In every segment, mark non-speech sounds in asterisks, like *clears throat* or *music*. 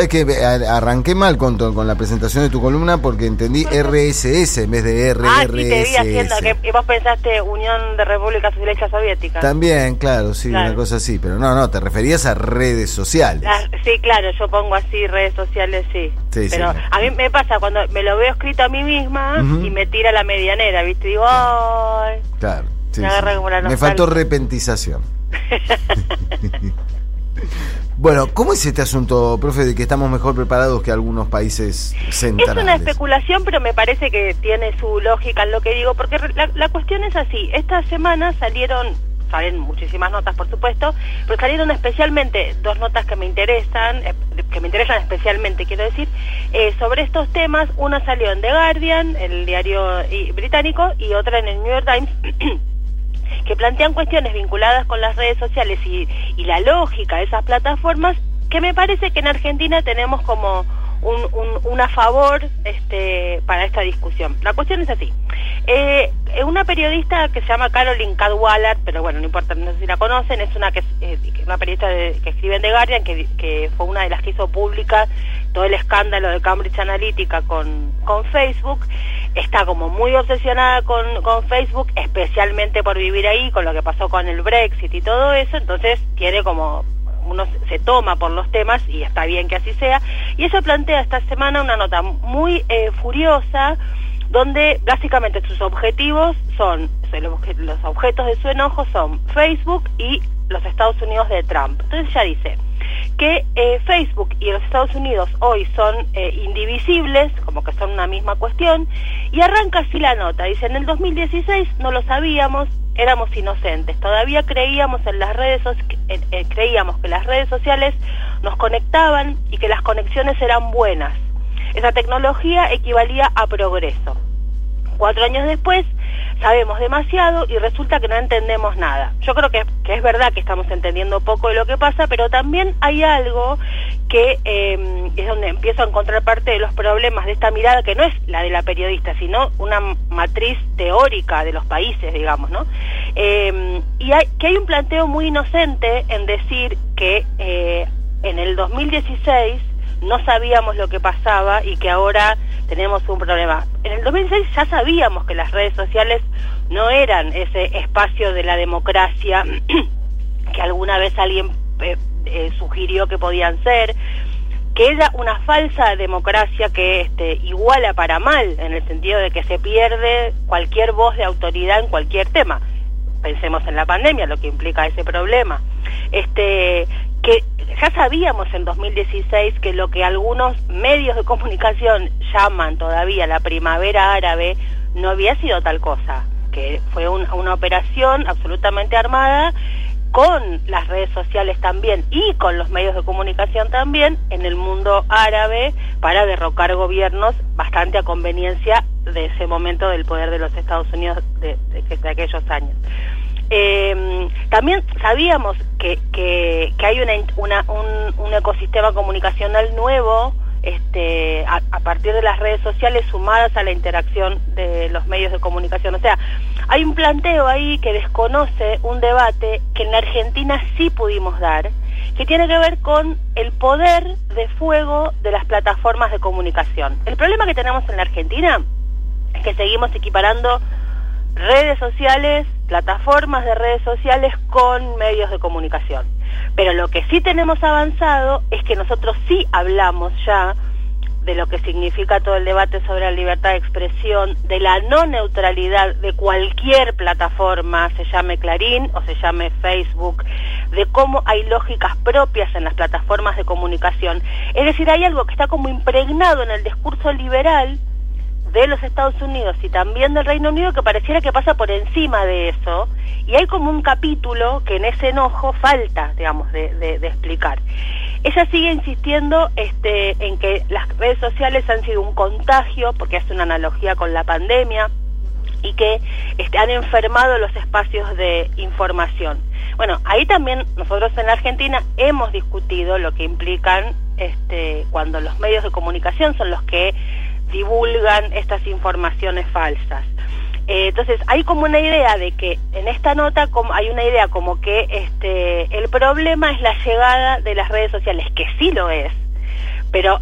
Es que arranqué mal con, con la presentación de tu columna porque entendí *laughs* RSS en vez de RRS. Ah, sí, te vi haciendo que vos pensaste Unión de República Socialista Soviética. También, claro, sí, una cosa así. Pero no, no, te referías a redes sociales. sí, claro, yo pongo así redes sociales, sí. sí pero a mí me pasa cuando me lo veo escrito a mí misma y me tira la medianera, ¿viste? Digo, ¡ay! Claro, me, me faltó repentización. *laughs* *laughs* Bueno, ¿cómo es este asunto, profe, de que estamos mejor preparados que algunos países centrales? Es una especulación, pero me parece que tiene su lógica en lo que digo, porque la, cuestión es así. Esta semana salieron, salen muchísimas notas, por supuesto, pero salieron especialmente dos notas que me interesan, eh, que me interesan especialmente, quiero decir, eh, sobre estos temas. Una salió en The Guardian, el diario británico, y otra en el New York Times. *clears throat* que plantean cuestiones vinculadas con las redes sociales y, la lógica de esas plataformas, que me parece que en Argentina tenemos como un, un, a favor este, para esta discusión. La cuestión es así. Eh, una periodista que se llama Caroline Cadwaller, pero bueno, no importa, no sé si la conocen, es una que eh, una periodista que escribe en The Guardian, que, que, fue una de las que hizo pública todo el escándalo de Cambridge Analytica con, con Facebook. Está como muy obsesionada con, con Facebook, especialmente por vivir ahí, con lo que pasó con el Brexit y todo eso, entonces tiene como uno se toma por los temas y está bien que así sea. Y eso plantea esta semana una nota muy eh, furiosa donde básicamente sus objetivos son, los objetos de su enojo son Facebook y los Estados Unidos de Trump. Entonces ya dice que eh, Facebook y los Estados Unidos hoy son eh, indivisibles, como que son una misma cuestión, y arranca así la nota, dice, en el 2016 no lo sabíamos, éramos inocentes. Todavía creíamos en las redes eh, creíamos que las redes sociales nos conectaban y que las conexiones eran buenas. Esa tecnología equivalía a progreso. Cuatro años después sabemos demasiado y resulta que no entendemos nada. Yo creo que, es verdad que estamos entendiendo poco de lo que pasa, pero también hay algo que eh, es donde empiezo a encontrar parte de los problemas de esta mirada, que no es la de la periodista, sino una matriz teórica de los países, digamos, ¿no? Eh, y que hay un planteo muy inocente en decir que eh, en el 2016 no sabíamos lo que pasaba y que ahora tenemos un problema. En el 2006 ya sabíamos que las redes sociales no eran ese espacio de la democracia *clears throat* que alguna vez alguien eh, eh, sugirió que podían ser, que era una falsa democracia que este, iguala para mal, en el sentido de que se pierde cualquier voz de autoridad en cualquier tema. Pensemos en la pandemia, lo que implica ese problema. Este, que ya sabíamos en 2016 que lo que algunos medios de comunicación llaman todavía la primavera árabe no había sido tal cosa, que fue una operación absolutamente armada con las redes sociales también y con los medios de comunicación también en el mundo árabe para derrocar gobiernos bastante a conveniencia de ese momento del poder de los Estados Unidos de, de aquellos años. Eh, también sabíamos que, que, hay una, un, ecosistema comunicacional nuevo este, a, partir de las redes sociales sumadas a la interacción de los medios de comunicación. O sea, hay un planteo ahí que desconoce un debate que en la Argentina sí pudimos dar, que tiene que ver con el poder de fuego de las plataformas de comunicación. El problema que tenemos en la Argentina es que seguimos equiparando redes sociales, plataformas de redes sociales con medios de comunicación. Pero lo que sí tenemos avanzado es que nosotros sí hablamos ya de lo que significa todo el debate sobre la libertad de expresión, de la no neutralidad de cualquier plataforma, se llame Clarín o se llame Facebook, de cómo hay lógicas propias en las plataformas de comunicación. Es decir, hay algo que está como impregnado en el discurso liberal de los Estados Unidos y también del Reino Unido que pareciera que pasa por encima de eso y hay como un capítulo que en ese enojo falta, digamos, de, de, explicar. Ella sigue insistiendo este, en que las redes sociales han sido un contagio, porque hace una analogía con la pandemia, y que este, han enfermado los espacios de información. Bueno, ahí también nosotros en la Argentina hemos discutido lo que implican este, cuando los medios de comunicación son los que divulgan estas informaciones falsas. Eh, entonces hay como una idea de que en esta nota hay una idea como que este el problema es la llegada de las redes sociales, que sí lo es, pero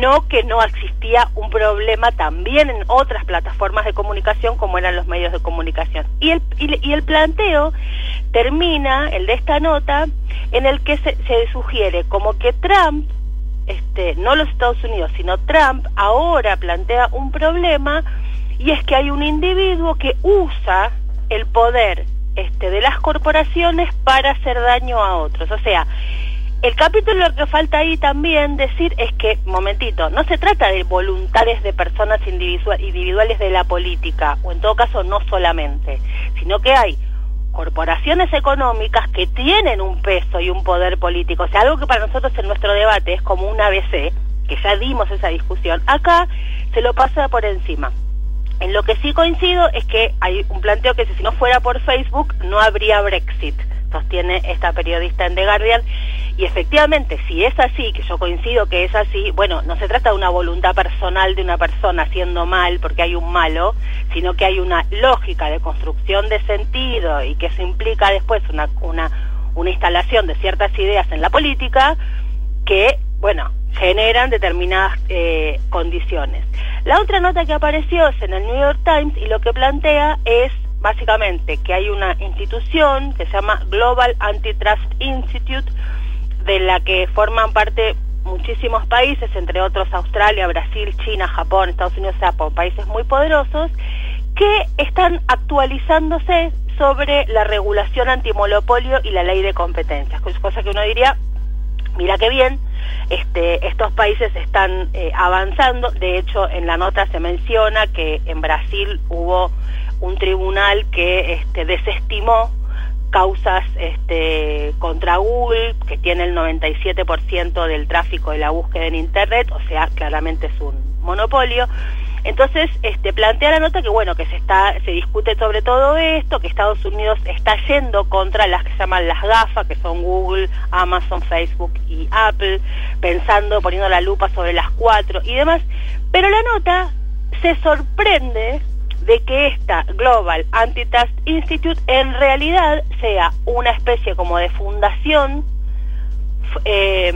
no que no existía un problema también en otras plataformas de comunicación como eran los medios de comunicación. Y el, y, el planteo termina, el de esta nota, en el que se, se sugiere como que Trump este, no los Estados Unidos, sino Trump, ahora plantea un problema y es que hay un individuo que usa el poder este, de las corporaciones para hacer daño a otros. O sea, el capítulo que falta ahí también decir es que, momentito, no se trata de voluntades de personas individuales de la política, o en todo caso no solamente, sino que hay corporaciones económicas que tienen un peso y un poder político. O sea, algo que para nosotros en nuestro debate es como un ABC, que ya dimos esa discusión, acá se lo pasa por encima. En lo que sí coincido es que hay un planteo que si no fuera por Facebook no habría Brexit, sostiene esta periodista en The Guardian, y efectivamente, si es así, que yo coincido que es así, bueno, no se trata de una voluntad personal de una persona haciendo mal porque hay un malo, sino que hay una lógica de construcción de sentido y que eso implica después una, una, una instalación de ciertas ideas en la política que, bueno, generan determinadas eh, condiciones. La otra nota que apareció es en el New York Times y lo que plantea es básicamente que hay una institución que se llama Global Antitrust Institute, de la que forman parte muchísimos países, entre otros Australia, Brasil, China, Japón, Estados Unidos, o países muy poderosos, que están actualizándose sobre la regulación antimonopolio y la ley de competencias, cosa que uno diría, mira qué bien, este, estos países están eh, avanzando, de hecho en la nota se menciona que en Brasil hubo un tribunal que este, desestimó causas este, contra Google, que tiene el 97% del tráfico de la búsqueda en Internet, o sea, claramente es un monopolio. Entonces, este, plantea la nota que bueno, que se está, se discute sobre todo esto, que Estados Unidos está yendo contra las que se llaman las GAFA, que son Google, Amazon, Facebook y Apple, pensando, poniendo la lupa sobre las cuatro y demás. Pero la nota se sorprende de que esta Global Antitrust Institute en realidad sea una especie como de fundación eh,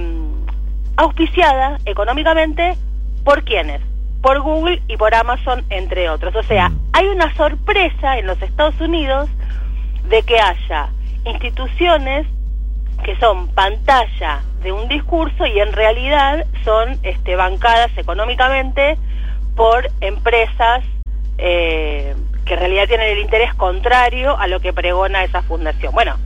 auspiciada económicamente por quienes, por Google y por Amazon, entre otros. O sea, hay una sorpresa en los Estados Unidos de que haya instituciones que son pantalla de un discurso y en realidad son este, bancadas económicamente por empresas eh, que en realidad tienen el interés contrario a lo que pregona esa fundación. Bueno,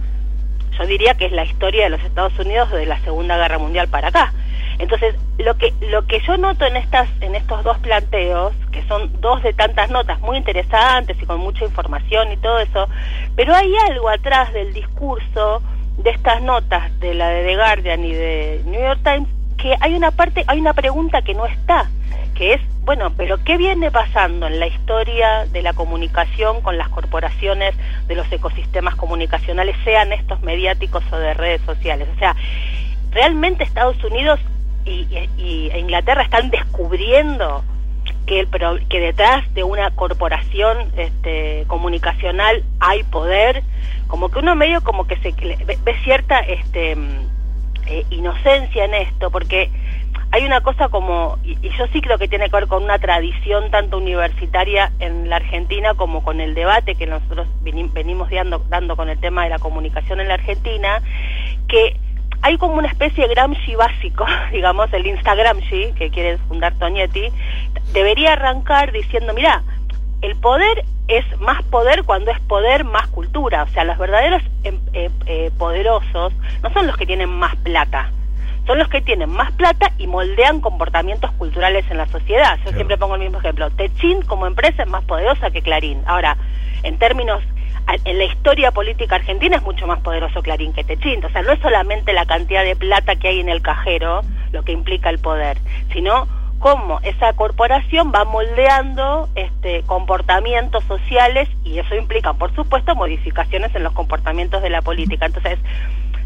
yo diría que es la historia de los Estados Unidos desde la Segunda Guerra Mundial para acá. Entonces, lo que lo que yo noto en estas en estos dos planteos, que son dos de tantas notas muy interesantes y con mucha información y todo eso, pero hay algo atrás del discurso de estas notas de la de The Guardian y de New York Times que hay una parte, hay una pregunta que no está, que es bueno, pero ¿qué viene pasando en la historia de la comunicación con las corporaciones de los ecosistemas comunicacionales, sean estos mediáticos o de redes sociales? O sea, ¿realmente Estados Unidos y, Inglaterra están descubriendo que, el, que detrás de una corporación este, comunicacional hay poder? Como que uno medio como que se ve, cierta este, eh, inocencia en esto, porque hay una cosa como, y, yo sí creo que tiene que ver con una tradición tanto universitaria en la Argentina como con el debate que nosotros venimos dando, dando con el tema de la comunicación en la Argentina, que hay como una especie de Gramsci básico, *laughs* digamos, el Instagramsci, que quiere fundar Toñetti, debería arrancar diciendo, mira, el poder es más poder cuando es poder más cultura, o sea, los verdaderos em, eh, eh, poderosos no son los que tienen más plata, son los que tienen más plata y moldean comportamientos culturales en la sociedad. Yo siempre pongo el mismo ejemplo. Techin como empresa es más poderosa que Clarín. Ahora, en términos en la historia política argentina es mucho más poderoso Clarín que Techin. O sea, no es solamente la cantidad de plata que hay en el cajero lo que implica el poder, sino cómo esa corporación va moldeando este, comportamientos sociales y eso implica, por supuesto, modificaciones en los comportamientos de la política. Entonces,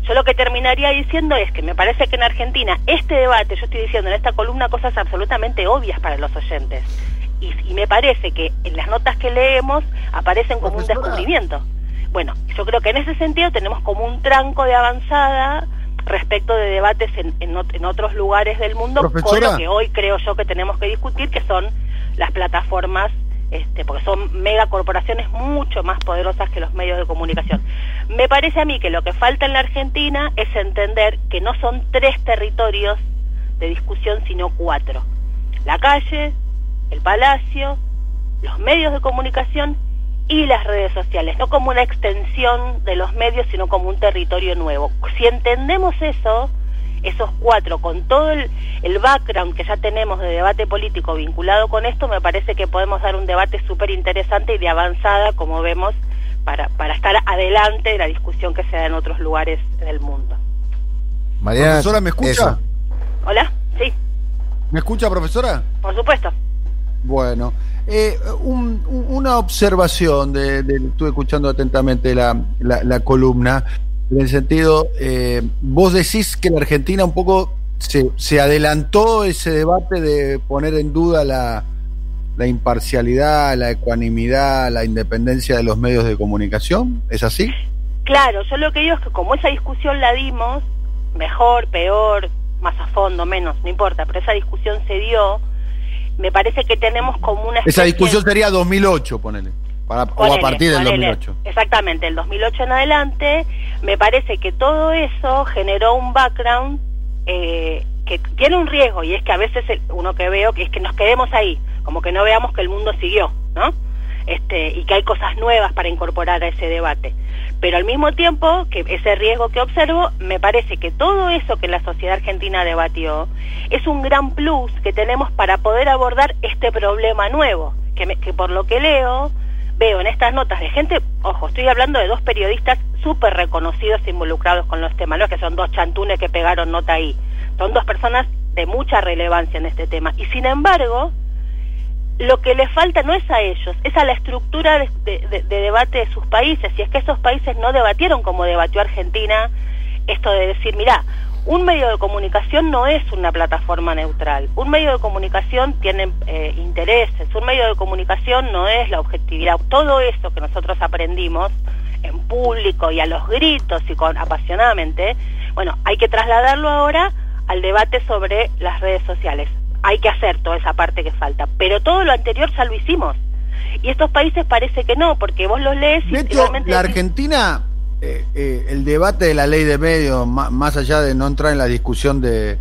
yo lo que terminaría diciendo es que me parece que en Argentina este debate, yo estoy diciendo en esta columna cosas absolutamente obvias para los oyentes. Y, me parece que en las notas que leemos aparecen como un descubrimiento. Bueno, yo creo que en ese sentido tenemos como un tranco de avanzada respecto de debates en, en, otros lugares del mundo, con lo que hoy creo yo que tenemos que discutir, que son las plataformas este, porque son megacorporaciones mucho más poderosas que los medios de comunicación. Me parece a mí que lo que falta en la Argentina es entender que no son tres territorios de discusión, sino cuatro. La calle, el palacio, los medios de comunicación y las redes sociales, no como una extensión de los medios, sino como un territorio nuevo. Si entendemos eso, esos cuatro, con todo el, background que ya tenemos de debate político vinculado con esto, me parece que podemos dar un debate súper interesante y de avanzada, como vemos, para, para estar adelante de la discusión que se da en otros lugares del mundo. María, profesora, ¿me escucha? Hola, sí. ¿Me escucha, profesora? Por supuesto. Bueno, eh, una observación, de, estuve escuchando atentamente la, la columna. En el sentido, eh, vos decís que la Argentina un poco se, se, adelantó ese debate de poner en duda la, la imparcialidad, la ecuanimidad, la independencia de los medios de comunicación. ¿Es así? Claro, yo lo que digo es que como esa discusión la dimos, mejor, peor, más a fondo, menos, no importa, pero esa discusión se dio, me parece que tenemos como una... Esa discusión sería 2008, ponele o a partir del 2008. Exactamente, el 2008 en adelante, me parece que todo eso generó un background eh, que tiene un riesgo y es que a veces uno que veo que es que nos quedemos ahí, como que no veamos que el mundo siguió, ¿no? Este, y que hay cosas nuevas para incorporar a ese debate. Pero al mismo tiempo, que ese riesgo que observo, me parece que todo eso que la sociedad argentina debatió es un gran plus que tenemos para poder abordar este problema nuevo, que, que por lo que leo, veo en estas notas de gente, ojo, estoy hablando de dos periodistas súper reconocidos e involucrados con los temas, no que son dos chantunes que pegaron nota ahí, son dos personas de mucha relevancia en este tema. Y sin embargo, lo que le falta no es a ellos, es a la estructura de, debate de sus países. Y es que esos países no debatieron como debatió Argentina esto de decir, mira, un medio de comunicación no es una plataforma neutral. Un medio de comunicación tiene eh, intereses. Un medio de comunicación no es la objetividad. Todo eso que nosotros aprendimos en público y a los gritos y con apasionadamente, bueno, hay que trasladarlo ahora al debate sobre las redes sociales. Hay que hacer toda esa parte que falta. Pero todo lo anterior ya lo hicimos. Y estos países parece que no, porque vos los lees y realmente... la Argentina eh, eh, el debate de la ley de medios, más, allá de no entrar en la discusión de,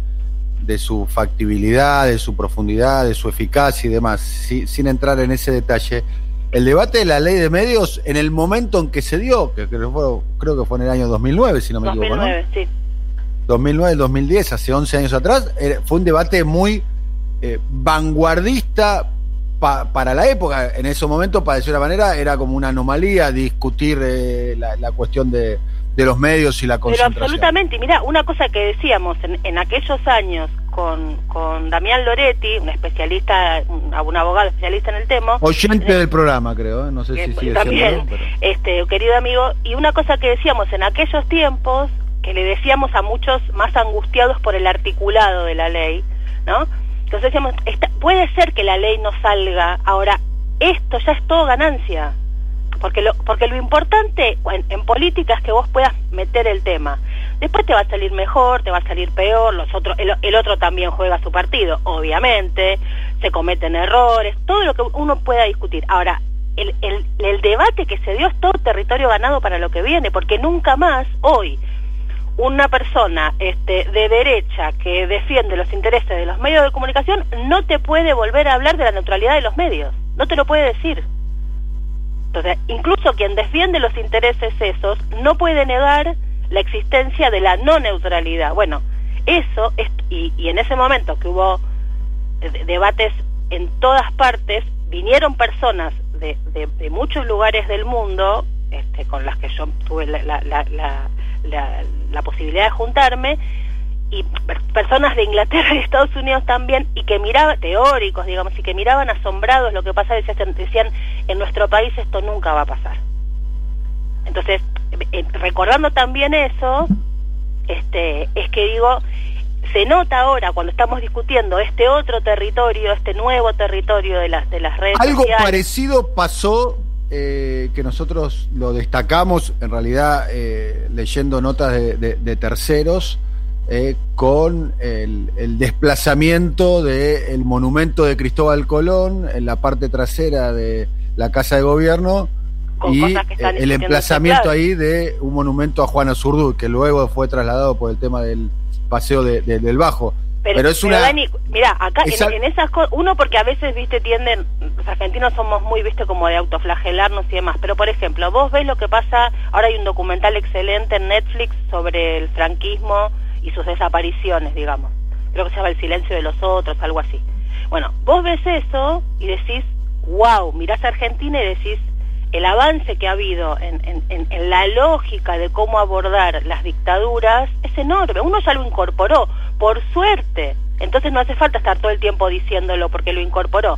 su factibilidad, de su profundidad, de su eficacia y demás, sin entrar en ese detalle, el debate de la ley de medios en el momento en que se dio, que creo, creo que fue en el año 2009, si no me equivoco, ¿no? sí. 2009, 2010, hace 11 años atrás, fue un debate muy eh, vanguardista, para la época, en ese momento, para decir una manera, era como una anomalía discutir eh, la, cuestión de, los medios y la concentración. Pero absolutamente, mira, una cosa que decíamos en, aquellos años con, con Damián Loretti, un especialista, un, abogado especialista en el tema. Oyente del programa, creo, ¿eh? no sé si sigue también, este, querido amigo, y una cosa que decíamos en aquellos tiempos, que le decíamos a muchos más angustiados por el articulado de la ley, ¿no? Entonces decíamos, puede ser que la ley no salga, ahora esto ya es todo ganancia, porque lo, porque lo importante en, política es que vos puedas meter el tema. Después te va a salir mejor, te va a salir peor, los otros, el, otro también juega su partido, obviamente, se cometen errores, todo lo que uno pueda discutir. Ahora, el, el, el debate que se dio es todo territorio ganado para lo que viene, porque nunca más, hoy, una persona este, de derecha que defiende los intereses de los medios de comunicación no te puede volver a hablar de la neutralidad de los medios, no te lo puede decir. Entonces, incluso quien defiende los intereses esos no puede negar la existencia de la no neutralidad. Bueno, eso, es, y, en ese momento que hubo debates en todas partes, vinieron personas de, muchos lugares del mundo, este, con las que yo tuve la, posibilidad de juntarme y personas de Inglaterra *laughs* y Estados Unidos también y que miraban, teóricos digamos, y que miraban asombrados lo que pasa, decían, decían en nuestro país esto nunca va a pasar. Entonces, eh, recordando también eso, este, es que digo, se nota ahora cuando estamos discutiendo este otro territorio, este nuevo territorio de las de las redes Algo parecido pasó eh, que nosotros lo destacamos, en realidad, eh, leyendo notas de, terceros, eh, con el, desplazamiento del monumento de Cristóbal Colón en la parte trasera de la Casa de Gobierno y el emplazamiento ahí de un monumento a Juana Zurdu, que luego fue trasladado por el tema del paseo del Bajo. Pero, es una. mira, acá en, esas cosas, uno porque a veces, viste, tienden, los argentinos somos muy, viste, como de autoflagelarnos y demás. Pero por ejemplo, vos ves lo que pasa, ahora hay un documental excelente en Netflix sobre el franquismo y sus desapariciones, digamos. Creo que se llama El silencio de los otros, algo así. Bueno, vos ves eso y decís, wow, mirás a Argentina y decís, el avance que ha habido en, la lógica de cómo abordar las dictaduras es enorme. Uno ya lo incorporó, por suerte. Entonces no hace falta estar todo el tiempo diciéndolo porque lo incorporó.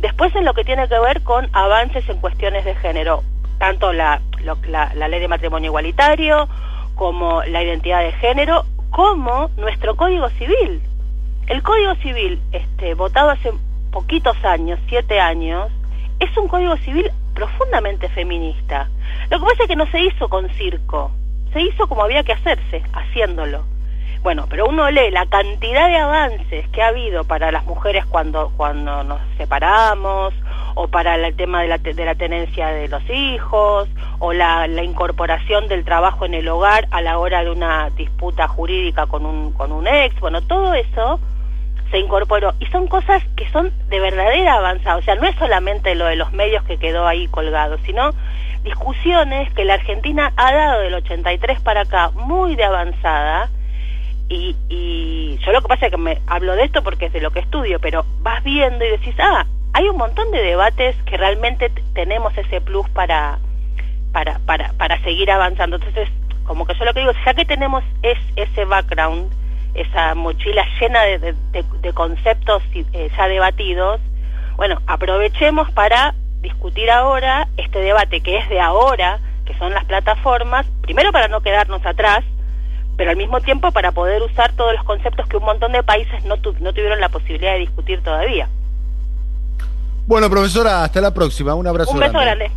Después en lo que tiene que ver con avances en cuestiones de género, tanto la, la, la ley de matrimonio igualitario como la identidad de género, como nuestro Código Civil. El Código Civil, este, votado hace poquitos años, siete años, es un Código Civil profundamente feminista. Lo que pasa es que no se hizo con circo, se hizo como había que hacerse, haciéndolo. Bueno, pero uno lee la cantidad de avances que ha habido para las mujeres cuando, cuando nos separamos, o para el tema de la, de la tenencia de los hijos, o la, la, incorporación del trabajo en el hogar a la hora de una disputa jurídica con un, con un ex, bueno, todo eso se incorporó. Y son cosas que son de verdadera avanzada. O sea, no es solamente lo de los medios que quedó ahí colgado, sino discusiones que la Argentina ha dado del 83 para acá muy de avanzada. Y, y yo lo que pasa es que me hablo de esto porque es de lo que estudio, pero vas viendo y decís, ah, hay un montón de debates que realmente tenemos ese plus para, para, para, para seguir avanzando. Entonces, como que yo lo que digo, ya que tenemos es, ese background, esa mochila llena de, de, conceptos eh, ya debatidos, bueno, aprovechemos para discutir ahora este debate que es de ahora, que son las plataformas, primero para no quedarnos atrás, pero al mismo tiempo para poder usar todos los conceptos que un montón de países no, no tuvieron la posibilidad de discutir todavía. Bueno, profesora, hasta la próxima. Un abrazo. Un beso grande.